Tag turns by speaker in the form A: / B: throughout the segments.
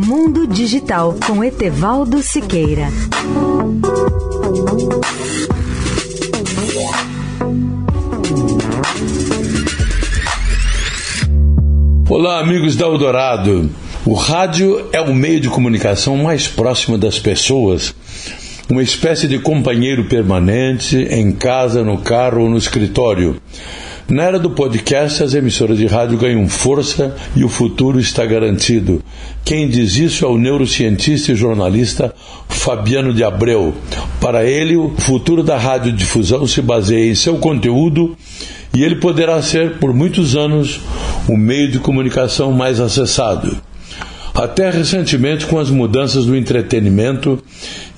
A: Mundo Digital com Etevaldo Siqueira.
B: Olá, amigos da Eldorado. O rádio é o meio de comunicação mais próximo das pessoas, uma espécie de companheiro permanente em casa, no carro ou no escritório. Na era do podcast, as emissoras de rádio ganham força e o futuro está garantido. Quem diz isso é o neurocientista e jornalista Fabiano de Abreu. Para ele, o futuro da radiodifusão se baseia em seu conteúdo e ele poderá ser, por muitos anos, o meio de comunicação mais acessado. Até recentemente, com as mudanças do entretenimento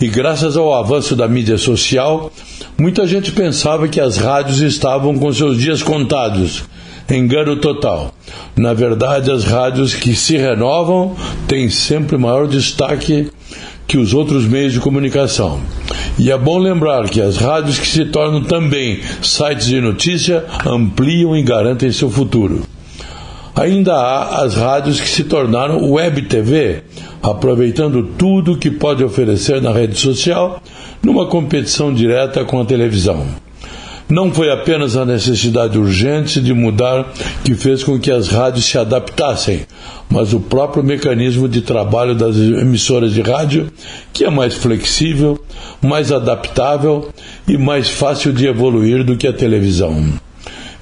B: e graças ao avanço da mídia social, muita gente pensava que as rádios estavam com seus dias contados. Engano total. Na verdade, as rádios que se renovam têm sempre maior destaque que os outros meios de comunicação. E é bom lembrar que as rádios que se tornam também sites de notícia ampliam e garantem seu futuro. Ainda há as rádios que se tornaram web TV, aproveitando tudo que pode oferecer na rede social numa competição direta com a televisão. Não foi apenas a necessidade urgente de mudar que fez com que as rádios se adaptassem, mas o próprio mecanismo de trabalho das emissoras de rádio, que é mais flexível, mais adaptável e mais fácil de evoluir do que a televisão.